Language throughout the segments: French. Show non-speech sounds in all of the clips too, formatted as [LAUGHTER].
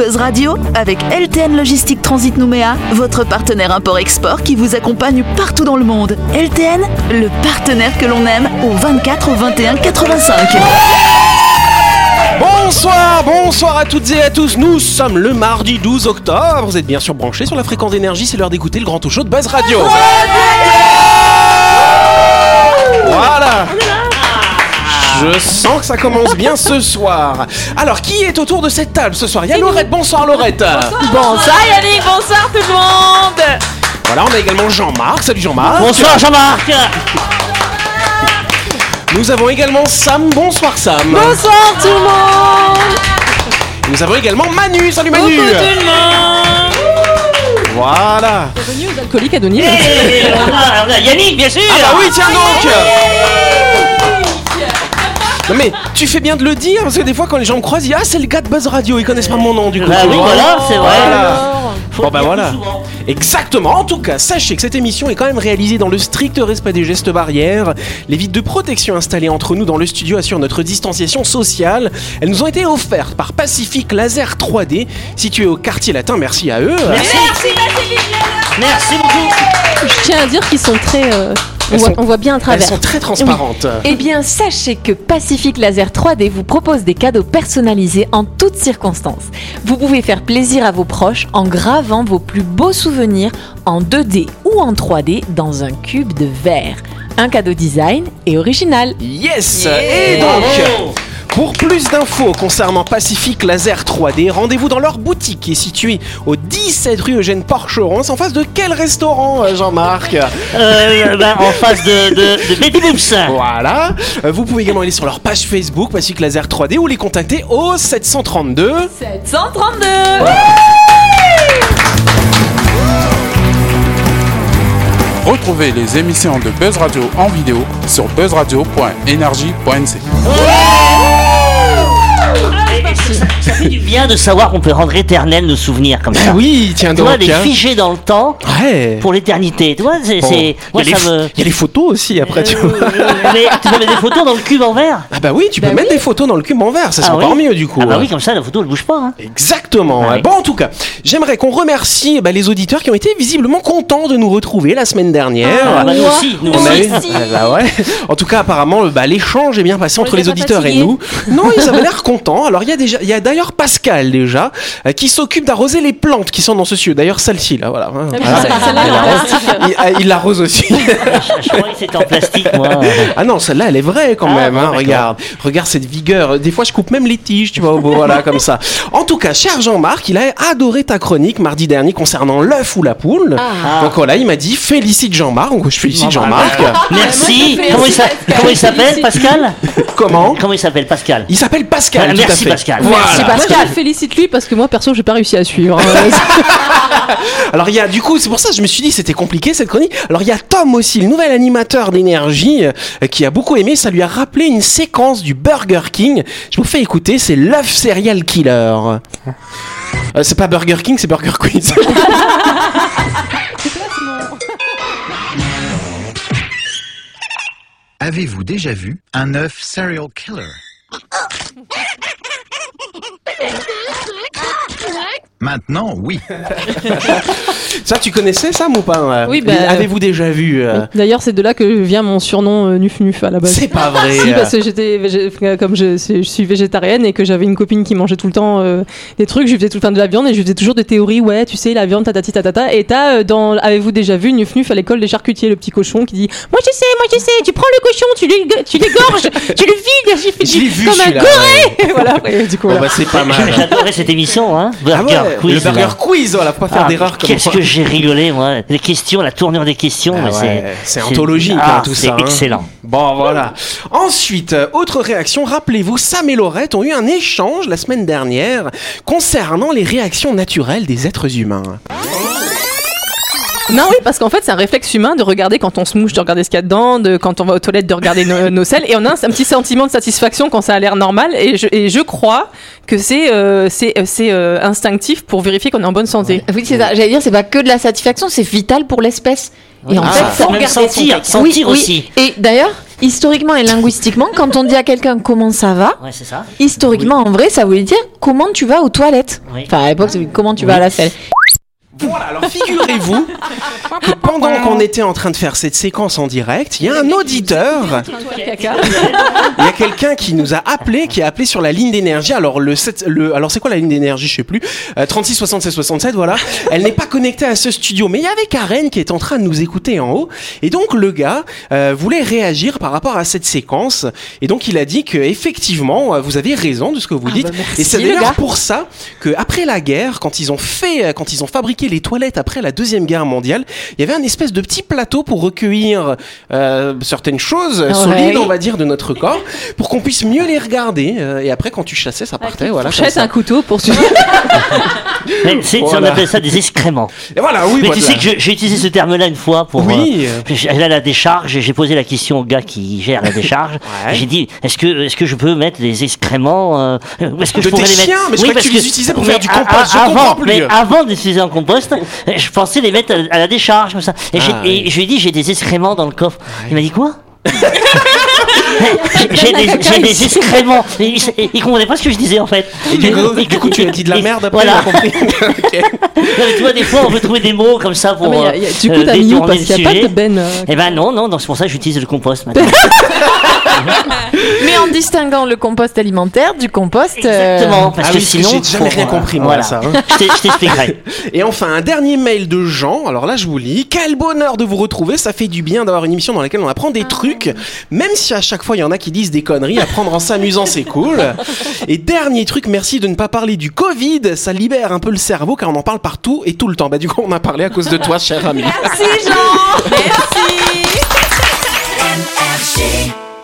Buzz Radio avec LTN Logistique Transit Nouméa, votre partenaire import-export qui vous accompagne partout dans le monde. LTN, le partenaire que l'on aime au 24 au 21 85. Bonsoir, bonsoir à toutes et à tous. Nous sommes le mardi 12 octobre. Vous êtes bien sûr branchés sur la fréquence d'énergie. C'est l'heure d'écouter le grand talk show de Buzz Radio. Voilà. Je sens que ça commence bien ce soir. Alors, qui est autour de cette table ce soir? Il y a Laurette. Bonsoir Laurette. Bonsoir Yannick, bonsoir tout le monde Voilà, on a également Jean-Marc. Salut Jean-Marc. Bonsoir Jean-Marc Nous avons également Sam. Bonsoir Sam. Bonsoir tout le monde Nous avons également Manu. Salut Manu. Coucou tout le monde Voilà. Bienvenue aux alcooliques anonymes Et on a, on a Yannick, bien sûr Ah bah oui, tiens donc Non mais tu fais bien de le dire parce que des fois quand les gens me croisent, ils disent ah c'est le gars de Buzz Radio, ils connaissent pas mon nom du coup. Bah oui, voilà, c'est vrai. Voilà. Faut Bon bah voilà. Exactement. En tout cas, sachez que cette émission est quand même réalisée dans le strict respect des gestes barrières. Les vitres de protection installées entre nous dans le studio assurent notre distanciation sociale. Elles nous ont été offertes par Pacific Laser 3D, situé au quartier latin. Merci à eux. Merci Merci beaucoup Je tiens à dire qu'ils sont très... euh, on, Elles voit, sont- on voit bien à Elles travers. sont très transparentes. Eh bien, sachez que Pacific Laser 3D vous propose des cadeaux personnalisés en toutes circonstances. Vous pouvez faire plaisir à vos proches en gravant vos plus beaux souvenirs en 2D ou en 3D dans un cube de verre. Un cadeau design et original. Yes Et donc. Pour plus d'infos concernant Pacific Laser 3D, rendez-vous dans leur boutique qui est située au 17 rue Eugène Porcheron. C'est en face de quel restaurant, euh, Jean-Marc Euh, ben, En face de, de, de Betty Boops Voilà. Euh, Vous pouvez également aller sur leur page Facebook Pacific Laser 3D ou les contacter au 732. 732 Retrouvez les émissions de Buzz Radio en vidéo sur buzzradio.energie.nc. ça, ça fait du bien de savoir qu'on peut rendre éternel nos souvenirs comme ça. Oui, tiens Tu vois, donc. les hein. figer dans le temps Ouais. pour l'éternité. Tu vois, c'est. Bon. il, y a les ça ph- me. il y a les photos aussi après, tu vois. [LAUGHS] mais tu peux mettre des photos dans le cube en verre Ah bah oui, tu peux mettre des photos dans le cube en verre, ça c'est Ah encore oui mieux du coup. Ah bah hein. oui, comme ça, la photo, elle bouge pas. Hein. Exactement. Ah. Bon, en tout cas, j'aimerais qu'on remercie bah, les auditeurs qui ont été visiblement contents de nous retrouver la semaine dernière. Ah, bah, nous aussi, nous aussi. eu- Ah, bah ouais. En tout cas, apparemment, bah, l'échange est bien passé entre les auditeurs et nous. Non, ils avaient l'air contents. Alors, il y a déjà, il y a d'ailleurs Pascal déjà euh, qui s'occupe d'arroser les plantes qui sont dans ce studio. D'ailleurs, celle-ci là, voilà. Ah Celle-là. Il, ah, il l'arrose aussi. Je, [LAUGHS] je croyais que c'était en plastique, moi. Ah non, celle-là, elle est vraie quand Ah, même. hein, regarde, regarde cette vigueur. Des fois, je coupe même les tiges, tu vois. voilà, comme ça. En tout cas, cher Jean-Marc, il a adoré ta chronique mardi dernier concernant l'œuf ou la poule. Ah. Donc voilà, il m'a dit félicite Jean-Marc. Donc je félicite Jean-Marc. Merci. moi, Comment il s'appelle, Pascal? Comment? Comment il s'appelle, Pascal? Il s'appelle Pascal. Ah, merci. Pascal. Voilà. Moi, je le félicite lui parce que moi perso j'ai pas réussi à suivre. hein. [LAUGHS] Alors il y a du coup, c'est pour ça que je me suis dit c'était compliqué cette chronique. Alors il y a Tom aussi, le nouvel animateur d'énergie, euh, qui a beaucoup aimé. Ça lui a rappelé une séquence du Burger King. Je vous fais écouter, c'est l'œuf serial killer. Euh, c'est pas Burger King, c'est Burger Quiz. [LAUGHS] Avez-vous déjà vu un œuf serial killer? [LAUGHS] Maintenant, oui. [LAUGHS] ça, tu connaissais Sam ou pas euh Oui, bah, Avez-vous déjà vu euh, D'ailleurs c'est de là que vient mon surnom euh, Nuf Nuf à la base. C'est pas vrai. [LAUGHS] Si, euh. parce que j'étais végé- comme je, je suis végétarienne et que j'avais une copine qui mangeait tout le temps euh, des trucs, je lui faisais tout le temps de la viande et je lui faisais toujours des théories, ouais, tu sais, la viande, tatati tatata. Et t'as, euh, dans, avez-vous déjà vu Nuf Nuf à l'école des charcutiers, le petit cochon qui dit, moi je sais, moi je sais, tu prends le cochon, tu l'ég- tu l'égorges, tu le vides, j'ai fait Je l'ai vu comme un goré. [LAUGHS] voilà, après, du coup, voilà. bah, c'est pas mal. J'adorais cette émission, hein. Ah Burger ouais, Quiz. le Burger. Quiz, voilà, faut pas faire Ah, d'erreur comme Qu'est-ce que j'ai rigolé, moi. Les questions, la tournure des questions, Ah ouais, c'est. c'est anthologique ah, hein, tout c'est ça. hein. excellent. Bon voilà. Ensuite, euh, autre réaction, rappelez-vous, Sam et Laurette ont eu un échange la semaine dernière concernant les réactions naturelles des êtres humains. Non, oui, parce qu'en fait, c'est un réflexe humain de regarder quand on se mouche, de regarder ce qu'il y a dedans, de, quand on va aux toilettes, de regarder nos, nos selles. Et on a un, un petit sentiment de satisfaction quand ça a l'air normal. Et je, et je crois que c'est euh, c'est euh, euh, instinctif pour vérifier qu'on est en bonne santé. Oui, c'est ça. J'allais dire, c'est pas que de la satisfaction, c'est vital pour l'espèce. Et en Ah, fait, faut sentir, sentir Oui, oui. aussi. Et d'ailleurs, historiquement et linguistiquement, quand on dit à quelqu'un comment ça va, Ouais, c'est ça. historiquement en vrai, ça voulait dire comment tu vas aux toilettes? Oui. Enfin, à l'époque, c'est comment tu vas à la selle? Voilà, alors figurez-vous [LAUGHS] que pendant qu'on était en train de faire cette séquence en direct, il y a un auditeur, il y a quelqu'un qui nous a appelé, qui a appelé sur la ligne d'énergie. Alors le, le alors c'est quoi la ligne d'énergie, je sais plus. Euh, 36 76 67, voilà. Elle n'est pas connectée à ce studio, mais il y avait Karen qui est en train de nous écouter en haut. Et donc le gars euh, voulait réagir par rapport à cette séquence. Et donc il a dit que effectivement, euh, vous avez raison de ce que vous dites. bah merci, et c'est le d'ailleurs pour ça que après la guerre, quand ils ont fait, quand ils ont fabriqué les toilettes après la deuxième guerre mondiale, il y avait un espèce de petit plateau pour recueillir euh, certaines choses Ouais. solides, on va dire, de notre corps, pour qu'on puisse mieux les regarder. euh, et après, quand tu chassais, ça partait, voilà. comme Fourchette, ça. un couteau pour suivre. [LAUGHS] [LAUGHS] Voilà. On appelle ça des excréments. Et voilà, oui. Mais voilà. tu sais que j'ai utilisé ce terme-là une fois pour. Oui. euh, à la décharge et j'ai posé la question au gars qui gère la décharge. [LAUGHS] Ouais. J'ai dit est-ce que, est-ce que je peux mettre les excréments euh, Est-ce que De je pourrais les mettre chiens Mais je que tu les utilisais pour mais faire du compost. Je comprends plus. Mais avant d'utiliser un compost, je pensais les mettre à, à la décharge comme ça. Et, Ah, oui. et je lui ai dit j'ai des excréments dans le coffre. Il m'a dit quoi? [LAUGHS] J'ai- des, excréments. Il, il- comprenait pas ce que je disais en fait. Et du coup, Et- du coup, tu as dit de la merde après, Voilà. compris. [LAUGHS] Non, tu vois, des fois, on peut trouver des mots comme ça pour. Ah, mais il y a- il y a- du coup, euh, t'as mis où détourner Parce qu'il n'y a pas de Ben. euh, Eh ben non, non, donc c'est pour ça que j'utilise le compost maintenant. [LAUGHS] Mais en distinguant le compost alimentaire du compost. euh, Exactement, parce Ah que oui, sinon. j'ai jamais rien compris, moi, voilà. ça, hein. Je t'ai- je t'expliquerai. [LAUGHS] Et enfin, un dernier mail de Jean. Alors là, je vous lis. Quel bonheur de vous retrouver. Ça fait du bien d'avoir une émission dans laquelle on apprend des trucs. Même si à chaque fois, il y en a qui disent des conneries. Apprendre en s'amusant, c'est cool. Et dernier truc, merci de ne pas parler du Covid. Ça libère un peu le cerveau car on en parle partout et tout le temps. Bah, du coup, on a parlé à cause de toi, cher ami. [LAUGHS] Merci Jean Merci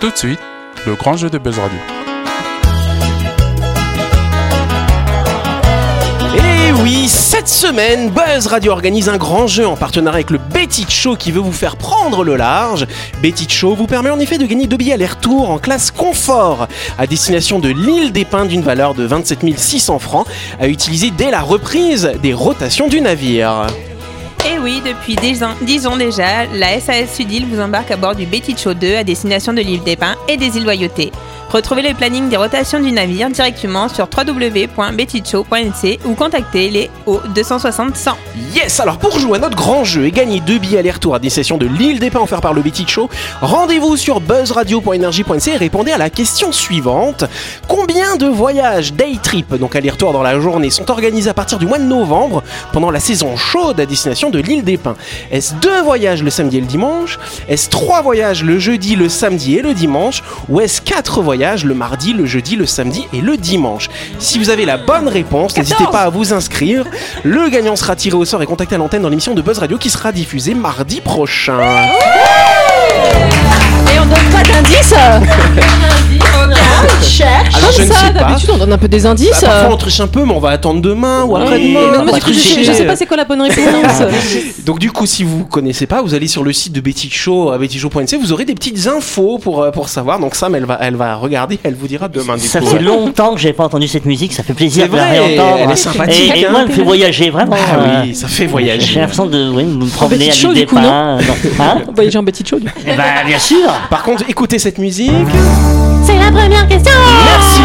Tout de suite, le grand jeu de Buzz Radio. Et oui, cette semaine, Buzz Radio organise un grand jeu en partenariat avec le Betty Show qui veut vous faire prendre le large. Betty Show vous permet en effet de gagner deux billets aller-retour en classe confort à destination de l'île des Pins d'une valeur de 27 600 francs à utiliser dès la reprise des rotations du navire. Oui, depuis 10 ans, 10 ans déjà, la SAS Sudil vous embarque à bord du Betty Show 2 à destination de l'île des Pins et des îles Loyauté. Retrouvez le planning des rotations du navire directement sur www.bettyshow.nc ou contactez les au 260 100. Yes, alors pour jouer à notre grand jeu et gagner deux billets aller-retour à destination de l'île des Pins offert par le Betty Show, rendez-vous sur buzzradio.energie.nc et répondez à la question suivante. Combien de voyages day trip, donc aller-retour dans la journée, sont organisés à partir du mois de novembre pendant la saison chaude à destination de l'île des Pins? Est-ce deux voyages le samedi et le dimanche? Est-ce trois voyages le jeudi, le samedi et le dimanche? Ou est-ce quatre voyages le mardi, le jeudi, le samedi et le dimanche Si vous avez la bonne réponse, n'hésitez pas à vous inscrire. Le gagnant sera tiré au sort et contacté à l'antenne dans l'émission de Buzz Radio qui sera diffusée mardi prochain. Et on donne pas [LAUGHS] d'indices Alors je Comme ne sais pas. d'habitude, on donne un peu des indices. Bah, parfois euh. on triche un peu, mais on va attendre demain ou après-demain. mais non, on mais va du coup, je, tricher. je sais pas c'est quoi la bonne réponse. [LAUGHS] Donc du coup, si vous connaissez pas, vous allez sur le site de Betty Show, à bettyshow.nc, vous aurez des petites infos pour, euh, pour savoir. Donc Sam, elle va, elle va regarder, elle vous dira demain. Du Ça coup, fait ouais. longtemps que j'avais pas entendu cette musique, ça fait plaisir de la réentendre. elle est sympathique, Et, et hein. moi, elle me fait voyager, vraiment. Ah euh, oui, ça fait voyager. J'ai l'impression de oui, me promener Betty à. Hein [LAUGHS] Voyager en Betty Show, du coup. Eh ben, bien sûr. Par contre, écoutez cette musique. C'est la première question Merci.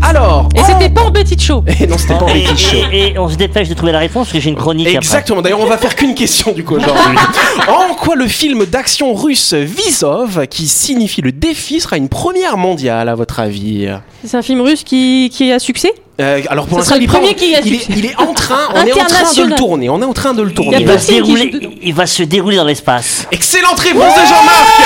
Alors. Et c'était pas en Betty Show. Et non, c'était pas en Et, Betty Show. et- et on se dépêche de trouver la réponse parce que j'ai une chronique Exactement. D'ailleurs, on va faire qu'une question du coup aujourd'hui. [LAUGHS] en quoi le film d'action russe Visov, qui signifie le défi, sera une première mondiale à votre avis? C'est un film russe qui, qui a succès? Euh, Alors pour Ce l'instant, sera le il est pas- premier qui a il est, il est en train, on est en train de le tourner. On est en train de le tourner. Il va, se dérouler, il va se dérouler dans l'espace. Excellente réponse de Jean-Marc.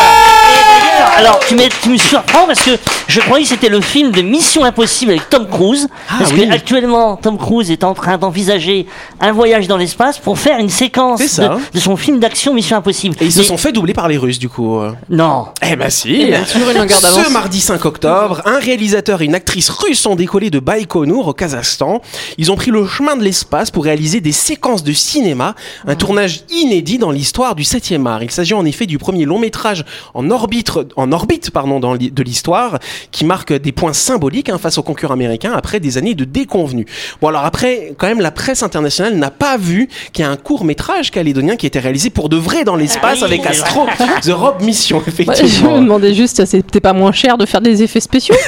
Alors, tu, me surprends parce que je croyais que c'était le film de Mission Impossible avec Tom Cruise. Ah parce oui. que actuellement, Tom Cruise est en train d'envisager un voyage dans l'espace pour faire une séquence de, de son film d'action Mission Impossible. Et ils se sont fait doubler par les Russes du coup. Non. Eh ben si. Toujours une longueur d'avance. Ce mardi 5 octobre, un réalisateur et une actrice russes ont décollé de Baïkonour au Kazakhstan. Ils ont pris le chemin de l'espace pour réaliser des séquences de cinéma, un tournage inédit dans l'histoire du 7e art. Il s'agit en effet du premier long métrage en orbite en orbite pardon, dans de l'histoire, qui marque des points symboliques hein, face aux concurrents américains après des années de déconvenus. Bon alors après, quand même, la presse internationale n'a pas vu qu'il y a un court métrage calédonien qui a été réalisé pour de vrai dans l'espace Ah oui, avec Astro The Rob Mission, Ouais, je me effectivement. demandais juste, c'était pas moins cher de faire des effets spéciaux [LAUGHS]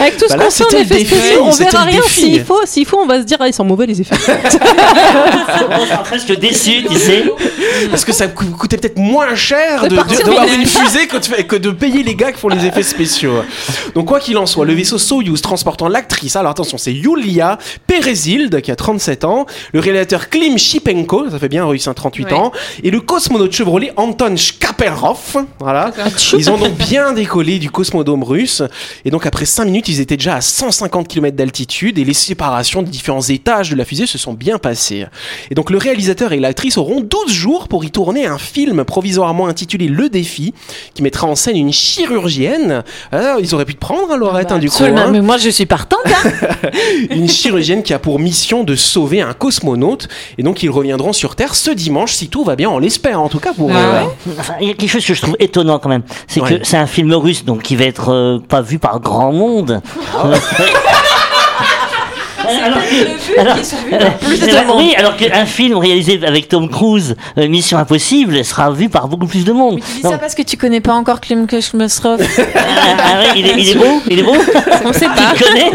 Avec tout ce Bah qu'on fait en effets défi, spéciaux, on verra rien. S'il faut, s'il faut, on va se dire, ah, ils sont mauvais les effets. [LAUGHS] On sera presque déçu, tu sais. Parce que ça coûtait peut-être moins cher De de, de, en une fusée que de, que de payer les gars qui font les effets spéciaux. Donc quoi qu'il en soit, le vaisseau Soyuz transportant l'actrice, alors attention, c'est Yulia Perezild qui a 37 ans, le réalisateur Klim Shipenko, ça fait bien russe, hein, 38 Ouais. ans, et le cosmonaute Chevrolet Anton Shkaperov, voilà. Ils ont donc bien décollé du cosmodome russe, et donc après 5 minutes, ils étaient déjà à 150 km d'altitude, et les séparations des différents étages de la fusée se sont bien passées. Et donc le réalisateur et l'actrice auront 12 jours pour y tourner un film provisoirement intitulé Le Défi, qui mettra en scène une chirurgienne. Ah, ils auraient pu te prendre, hein, Laurette, hein, du coup. Hein. mais moi je suis partante. hein. [LAUGHS] Une chirurgienne qui a pour mission de sauver un cosmonaute. Et donc ils reviendront sur Terre ce dimanche, si tout va bien, on l'espère en tout cas pour... Ah euh, ouais Enfin, il y a quelque chose que je trouve étonnant quand même, c'est Ouais. que c'est un film russe donc qui va être euh, pas vu par grand monde. Ah [LAUGHS] alors que, alors- plus de monde. oui, alors qu'un film réalisé avec Tom Cruise, euh, Mission Impossible, sera vu par beaucoup plus de monde. Tu dis ça parce que tu connais pas encore Klim Kushmestrov. ah, ah ouais, il, est, il est [LAUGHS] beau, il est beau. On sait Tu pas. le connais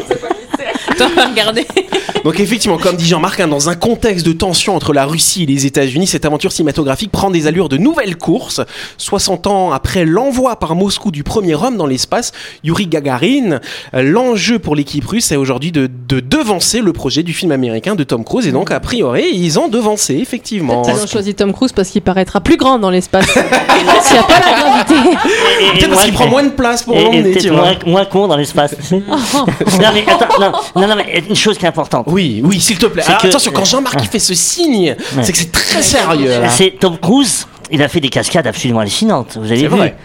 Regarder. [LAUGHS] Donc effectivement, comme dit Jean-Marc, hein, dans un contexte de tension entre la Russie et les États-Unis, cette aventure cinématographique prend des allures de nouvelle course. 60 ans après l'envoi par Moscou du premier homme dans l'espace, Yuri Gagarin, euh, l'enjeu pour l'équipe russe est aujourd'hui de, de devancer le projet du film américain de Tom Cruise. Et donc, a priori, ils ont devancé, effectivement. Ils ont choisi Tom Cruise parce qu'il paraîtra plus grand dans l'espace. [LAUGHS] S'il n'y a pas la [LAUGHS] Peut-être parce qu'il prend moins de place pour l'emmener, peut-être tu vois. moins, moins con dans l'espace. [LAUGHS] non mais attends, non, non, non, mais une chose qui est importante. Oui, oui, s'il te plaît. Alors, que- Attention, quand Jean-Marc il fait ce signe, c'est que c'est très sérieux. C'est Tom Cruise. Il a fait des cascades absolument hallucinantes. Vous avez vu vrai.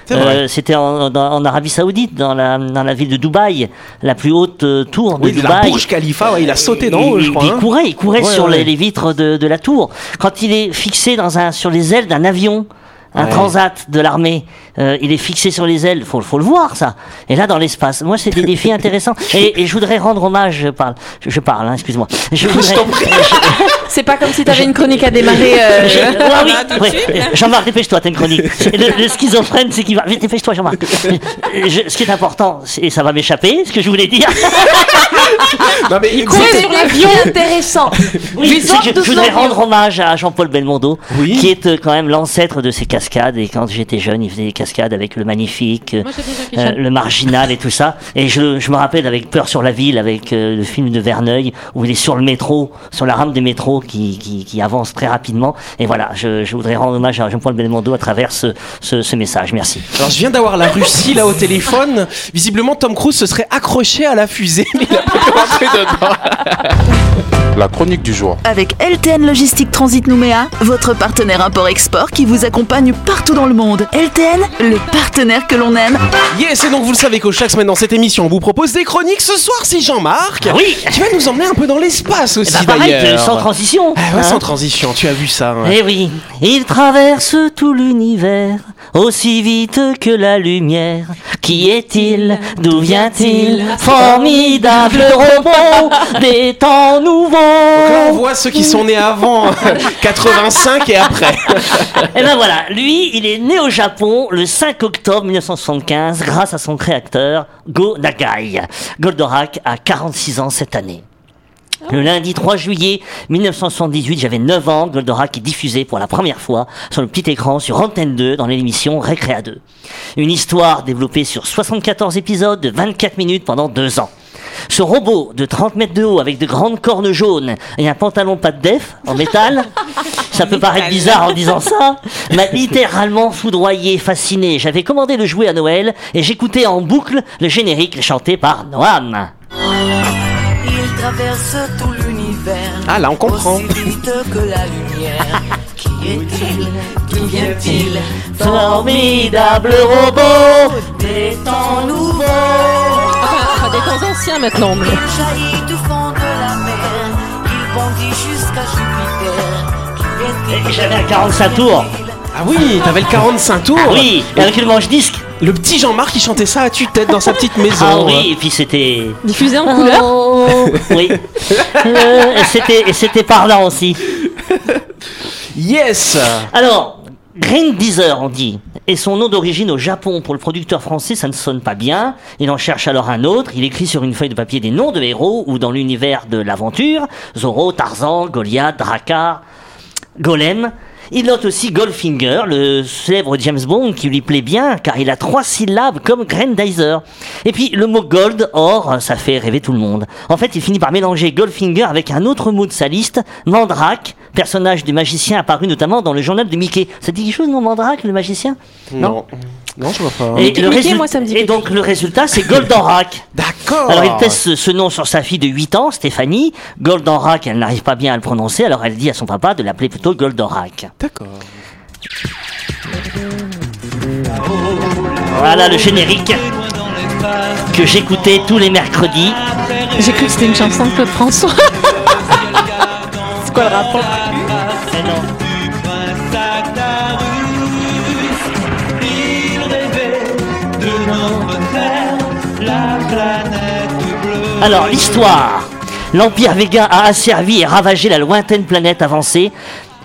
C'était en, Arabie Saoudite, dans la, dans la ville de Dubaï, la plus haute euh, tour de Oui, de la Dubaï. Burj Khalifa, ouais, il a sauté d'en haut, je crois. Il, hein. courait, il courait Ouais, sur ouais. Les, les vitres de, de la tour. Quand il est fixé dans un, sur les ailes d'un avion, un Ouais. transat de l'armée, euh, il est fixé sur les ailes. Faut, faut le voir ça. Et là, dans l'espace, moi, c'est des [LAUGHS] défis intéressants. Et, et je voudrais rendre hommage. Je parle, je, je parle. hein, excuse-moi. Je voudrais. [LAUGHS] C'est pas comme si t'avais une chronique à démarrer. euh, Je- Ah oui, Ah, ouais. Jean-Marc, dépêche-toi, t'as une chronique. Le, le schizophrène, c'est qu'il va. Vite, dépêche-toi, Jean-Marc. Je- ce qui est important, et ça va m'échapper, ce que je voulais dire, [LAUGHS] Non, mais C'est sur l'avion intéressant. oui, je voudrais rendre hommage à Jean-Paul Belmondo, Oui. qui est euh, quand même l'ancêtre de ces cascades. Et quand j'étais jeune, il faisait des cascades avec le magnifique, euh, Moi, euh, le marginal et tout ça. Et je, je me rappelle avec Peur sur la ville, avec euh, le film de Verneuil, où il est sur le métro, sur la rame des métros, qui, qui, qui avance très rapidement. Et voilà, je, je voudrais rendre hommage à Jean-Paul Belmondo à travers ce, ce, ce message. Merci. Alors je viens d'avoir la Russie là au téléphone. Visiblement Tom Cruise se serait accroché à la fusée, mais il a pas pu rentrer dedans. [LAUGHS] La chronique du jour. Avec LTN Logistique Transit Nouméa, votre partenaire import-export qui vous accompagne partout dans le monde. LTN, le partenaire que l'on aime. Yes, et donc vous le savez qu'au chaque semaine dans cette émission, on vous propose des chroniques. Ce soir, c'est Jean-Marc. Ah oui Qui va nous emmener un peu dans l'espace aussi Eh ben, pareil, d'ailleurs. sans transition. Ah ouais, hein. sans transition, tu as vu ça. hein. Eh oui, il traverse tout l'univers aussi vite que la lumière. Qui est-il? D'où vient-il? Formidable robot des temps nouveaux. Donc là, on voit ceux qui sont nés avant [LAUGHS] 85 et après. Et ben voilà, lui, il est né au Japon le 5 octobre 1975 grâce à son créateur Go Nagai. Goldorak a 46 ans cette année. Le lundi 3 juillet 1978, j'avais 9 ans, Goldorak est diffusé pour la première fois sur le petit écran sur Antenne 2 dans l'émission Récréa 2. Une histoire développée sur 74 épisodes de 24 minutes pendant 2 ans. Ce robot de 30 mètres de haut avec de grandes cornes jaunes et un pantalon pas de def en métal, ça peut paraître bizarre en disant ça, m'a [LAUGHS] littéralement foudroyé, fasciné. J'avais commandé le jouet à Noël et j'écoutais en boucle le générique chanté par Noam. Il traverse tout l'univers. Ah là, on comprend. Aussi vite que la lumière. [LAUGHS] Qui est-il? D'où vient-il? Formidable robot des temps anciens maintenant. mais- Il jaillit du fond de la mer. Il bondit jusqu'à Jupiter. Qui est-il Et J'avais un 45 tours. Ah oui, t'avais le 45 tours. Oui, et avec le manche-disque. Le petit Jean-Marc qui chantait ça à tue-tête dans sa petite maison. Ah oui, et puis c'était. Diffusé en couleur Oh, oui. Euh, et c'était et c'était parlant aussi. Yes Alors, Green Deezer, on dit, et son nom d'origine au Japon. Pour le producteur français, ça ne sonne pas bien. Il en cherche alors un autre. Il écrit sur une feuille de papier des noms de héros ou dans l'univers de l'aventure. Zorro, Tarzan, Goliath, Drakkar, Golem. Il note aussi Goldfinger, le célèbre James Bond qui lui plaît bien car il a trois syllabes comme Grandizer. Et puis le mot gold, or, ça fait rêver tout le monde. En fait, il finit par mélanger Goldfinger avec un autre mot de sa liste, Mandrake, personnage du magicien apparu notamment dans le journal de Mickey. Ça dit quelque chose, non, Mandrake, le magicien? Non. Non, je vois pas. Et, Mickey, le Mickey, résul- moi, ça me dit et quelque donc le résultat, c'est Goldenrak. [LAUGHS] D'accord. Alors il teste ce, ce nom sur sa fille de 8 ans, Stéphanie. Goldenrak, elle n'arrive pas bien à le prononcer, alors elle dit à son papa de l'appeler plutôt Goldenrak. D'accord. Voilà le générique que j'écoutais tous les mercredis. J'ai cru que c'était une chanson de Claude François. [LAUGHS] C'est quoi le rapport? Alors, l'histoire. L'Empire Vega a asservi et ravagé la lointaine planète avancée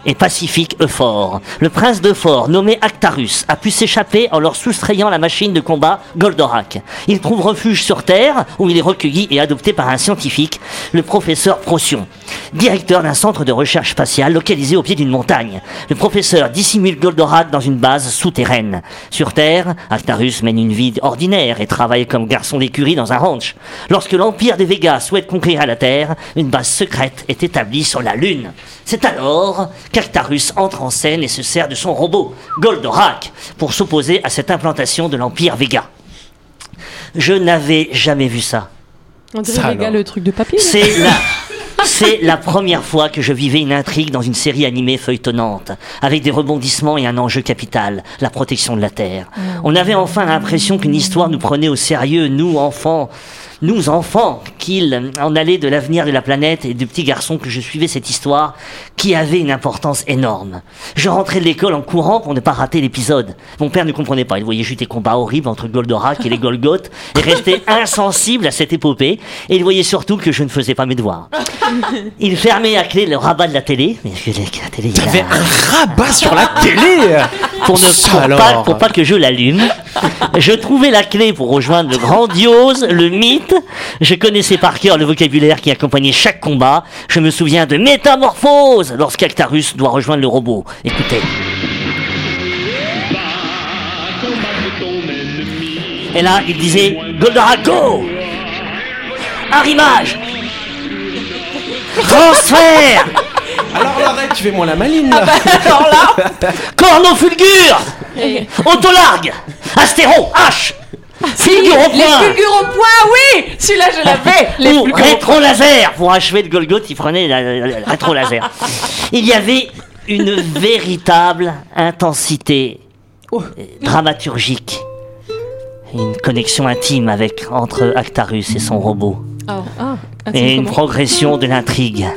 et pacifique Euphor. Le prince d'Euphor, nommé Actarus, a pu s'échapper en leur soustrayant la machine de combat Goldorak. Il trouve refuge sur Terre, où il est recueilli et adopté par un scientifique, le professeur Procyon, directeur d'un centre de recherche spatiale localisé au pied d'une montagne. Le professeur dissimule Goldorak dans une base souterraine. Sur Terre, Actarus mène une vie ordinaire et travaille comme garçon d'écurie dans un ranch. Lorsque l'Empire des Végas souhaite conquérir la Terre, une base secrète est établie sur la Lune. C'est alors qu'Actarus entre en scène et se sert de son robot, Goldorak, pour s'opposer à cette implantation de l'Empire Vega. Je n'avais jamais vu ça. On dirait alors. le truc de papier. là. C'est [LAUGHS] la, c'est la première fois que je vivais une intrigue dans une série animée feuilletonnante, avec des rebondissements et un enjeu capital, la protection de la Terre. On avait enfin l'impression qu'une histoire nous prenait au sérieux, nous enfants, nous enfants, qu'il en allait de l'avenir de la planète et du petit garçon que je suivais cette histoire, qui avait une importance énorme. Je rentrais de l'école en courant pour ne pas rater l'épisode. Mon père ne comprenait pas, il voyait juste des combats horribles entre Goldorak et les Golgoth, [LAUGHS] et restait insensible à cette épopée, et il voyait surtout que je ne faisais pas mes devoirs. [LAUGHS] Il fermait à clé le rabat de la télé, mais la télé, il y a- T'avais un rabat sur la télé [LAUGHS] pour, ne, pas, pour pas que je l'allume. Je trouvais la clé pour rejoindre le grandiose, le mythe. Je connaissais par cœur le vocabulaire qui accompagnait chaque combat. Je me souviens de métamorphose lorsqu'Actarus doit rejoindre le robot. Écoutez. Et là, il disait Goldorak, go Arrimage Transfert Alors arrête, tu fais moi la maline là. [LAUGHS] Corno fulgure Autolargue Astéro H Fulgure au Les point fulgures au point, oui Celui-là, je l'avais [LAUGHS] Les Ou fulgures au point. rétro laser Pour achever le Golgoth, il prenait la, la- la- rétro laser. Il y avait une véritable intensité euh, dramaturgique. Une connexion intime avec, entre Actarus et son robot. Ah, ah, ah, Et une comment progression de l'intrigue.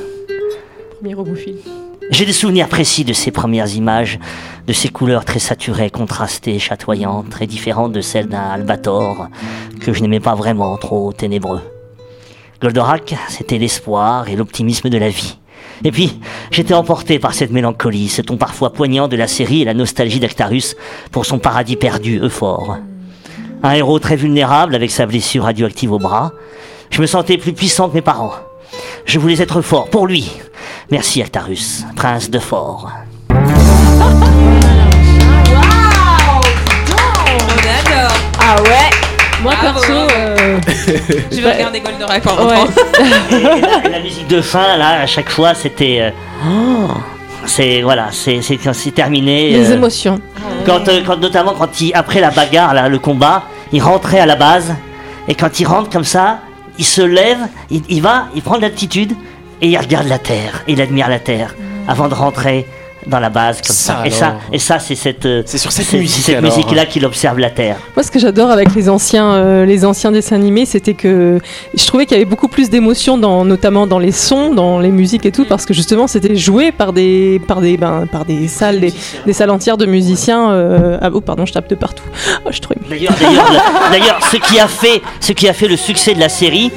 J'ai des souvenirs précis de ces premières images, de ces couleurs très saturées, contrastées, chatoyantes, très différentes de celles d'un albator, que je n'aimais pas vraiment, trop ténébreux. Goldorak, c'était l'espoir et l'optimisme de la vie. Et puis, j'étais emporté par cette mélancolie, ce ton parfois poignant de la série et la nostalgie d'Actarus pour son paradis perdu, Euphore. Un héros très vulnérable avec sa blessure radioactive au bras. Je me sentais plus puissant que mes parents. Je voulais être fort pour lui. Merci Actarus, prince de fort. Ah ouais Moi Bravo. perso, euh, Je vais regarder Goldorak pendant ouais. Et la, et la musique de fin, là, à chaque fois, c'était. euh, oh, c'est voilà, c'est c'est quand c'est terminé. les euh, émotions. quand, euh, quand notamment quand il après la bagarre, là, le combat, il rentrait à la base et quand il rentre comme ça, il se lève, il, il va, il prend de l'altitude et il regarde la terre, il admire la terre avant de rentrer dans la base comme Ça, ça. Et ça, et ça, c'est cette, euh, C'est sur cette c'est- musique, c'est cette alors. musique-là qu'il observe la Terre. Moi, ce que j'adore avec les anciens, euh, les anciens dessins animés, c'était que je trouvais qu'il y avait beaucoup plus d'émotions, dans, notamment dans les sons, dans les musiques et tout, parce que justement, c'était joué par des, par des, ben, par des salles, des, des salles entières de musiciens. euh, ah, oh, pardon, je tape de partout. Oh, je émue. D'ailleurs, d'ailleurs, ce qui a fait, ce qui a fait le succès de la série,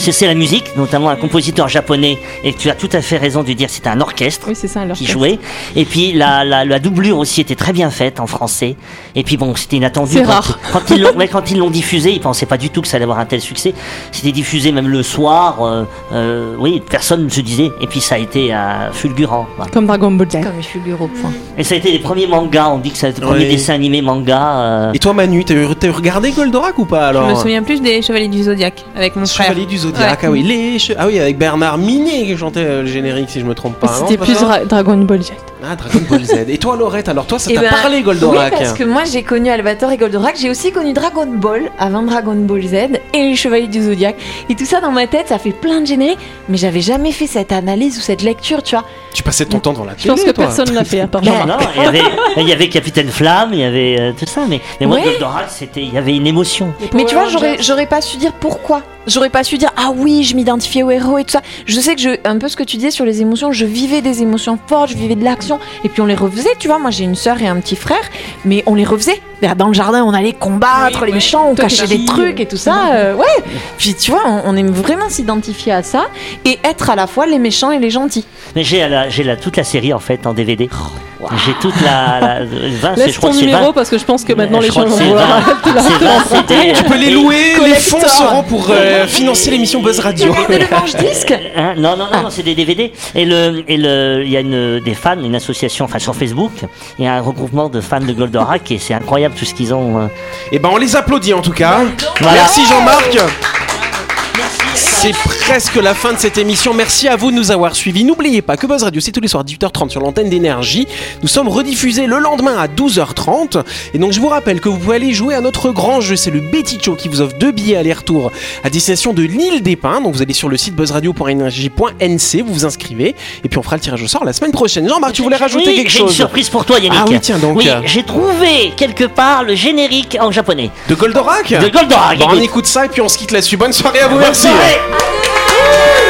c'est c'est la musique, notamment un compositeur japonais. Et tu as tout à fait raison de dire, c'était un orchestre. Oui, c'est ça, alors. qui jouait. Et puis la, la, la doublure aussi était très bien faite en français. Et puis bon, c'était inattendu. C'est quand, rare. Quand ils l'ont ouais, quand ils l'ont diffusé, ils pensaient pas du tout que ça allait avoir un tel succès. C'était diffusé même le soir. euh, euh, oui, personne ne se disait. Et puis ça a été euh, fulgurant. voilà. Comme Dragon Ball Z. Comme suis au point. Et ça a été les premiers mangas. On dit que ça a été les premiers Ouais. dessins animés manga. euh, Et toi, Manu, t'as regardé Goldorak ou pas alors Je me souviens plus des Chevaliers du Zodiaque avec mon frère. Chevalier du Zodiac, Ouais. ah oui, les che- ah oui, avec Bernard Minet qui chantait euh, le générique, si je me trompe pas. C'était plus Dragon Ball Z. Ah, Dragon Ball Z. Et toi, Laurette, alors toi, ça Eh t'a ben, parlé Goldorak Oui, parce que moi j'ai connu Albator et Goldorak, j'ai aussi connu Dragon Ball avant Dragon Ball Z et les Chevaliers du Zodiaque. Et tout ça dans ma tête, ça fait plein de génériques, mais j'avais jamais fait cette analyse ou cette lecture, tu vois. Tu passais ton temps dans la Je pense télé, que toi. personne l'a fait à part [LAUGHS] Non, il y avait, il y avait Capitaine Flamme, il y avait euh, tout ça, mais, mais moi, Ouais. C'était, il y avait une émotion. Mais tu vois, j'aurais, j'aurais pas su dire pourquoi. J'aurais pas su dire ah oui, je m'identifiais au héros et tout ça. Je sais que je, un peu ce que tu disais sur les émotions, je vivais des émotions fortes, je vivais de l'action et puis on les refaisait, tu vois. Moi j'ai une sœur et un petit frère, mais on les refaisait. Ben, Dans le jardin, on allait combattre les méchants, on cachait des trucs et tout ça. euh, ouais. Puis tu vois, on, on aime vraiment s'identifier à ça et être à la fois les méchants et les gentils. Mais j'ai, la, j'ai la, toute la série en fait en DVD. J'ai toute la. la 20, c'est- je Laisse crois ton que c'est 20. numéro parce que je pense que maintenant Je les gens vont [LAUGHS] c'est voir. 20. C'est 20 CD. Tu peux les louer, les fonds seront pour euh, [LAUGHS] financer l'émission Buzz Radio. Le manche-disque Hein, non, non, non, non, c'est des DVD. Et le, et le, il y a une, des fans, une association, enfin sur Facebook, il y a un regroupement de fans de Goldorak et c'est incroyable tout ce qu'ils ont. euh. Et ben on les applaudit en tout cas. Voilà. Merci Jean-Marc. C'est presque la fin de cette émission. Merci à vous de nous avoir suivis. N'oubliez pas que Buzz Radio, c'est tous les soirs à 18h30 sur l'antenne d'énergie. Nous sommes rediffusés le lendemain à 12h30. Et donc, je vous rappelle que vous pouvez aller jouer à notre grand jeu. C'est le Betty Show qui vous offre deux billets aller-retour à destination de l'île des Pins. Donc, vous allez sur le site buzzradio.energie.nc, vous vous inscrivez. Et puis, on fera le tirage au sort la semaine prochaine. Jean-Marc, tu voulais rajouter Oui, quelque j'ai une chose surprise pour toi, Yannick. Ah oui, tiens donc. Oui, j'ai trouvé quelque part le générique en japonais. De Goldorak De Goldorak. Bon, on écoute. écoute ça et puis on se quitte là-dessus. Bonne soirée à vous, Bonne merci. soirée. Buzz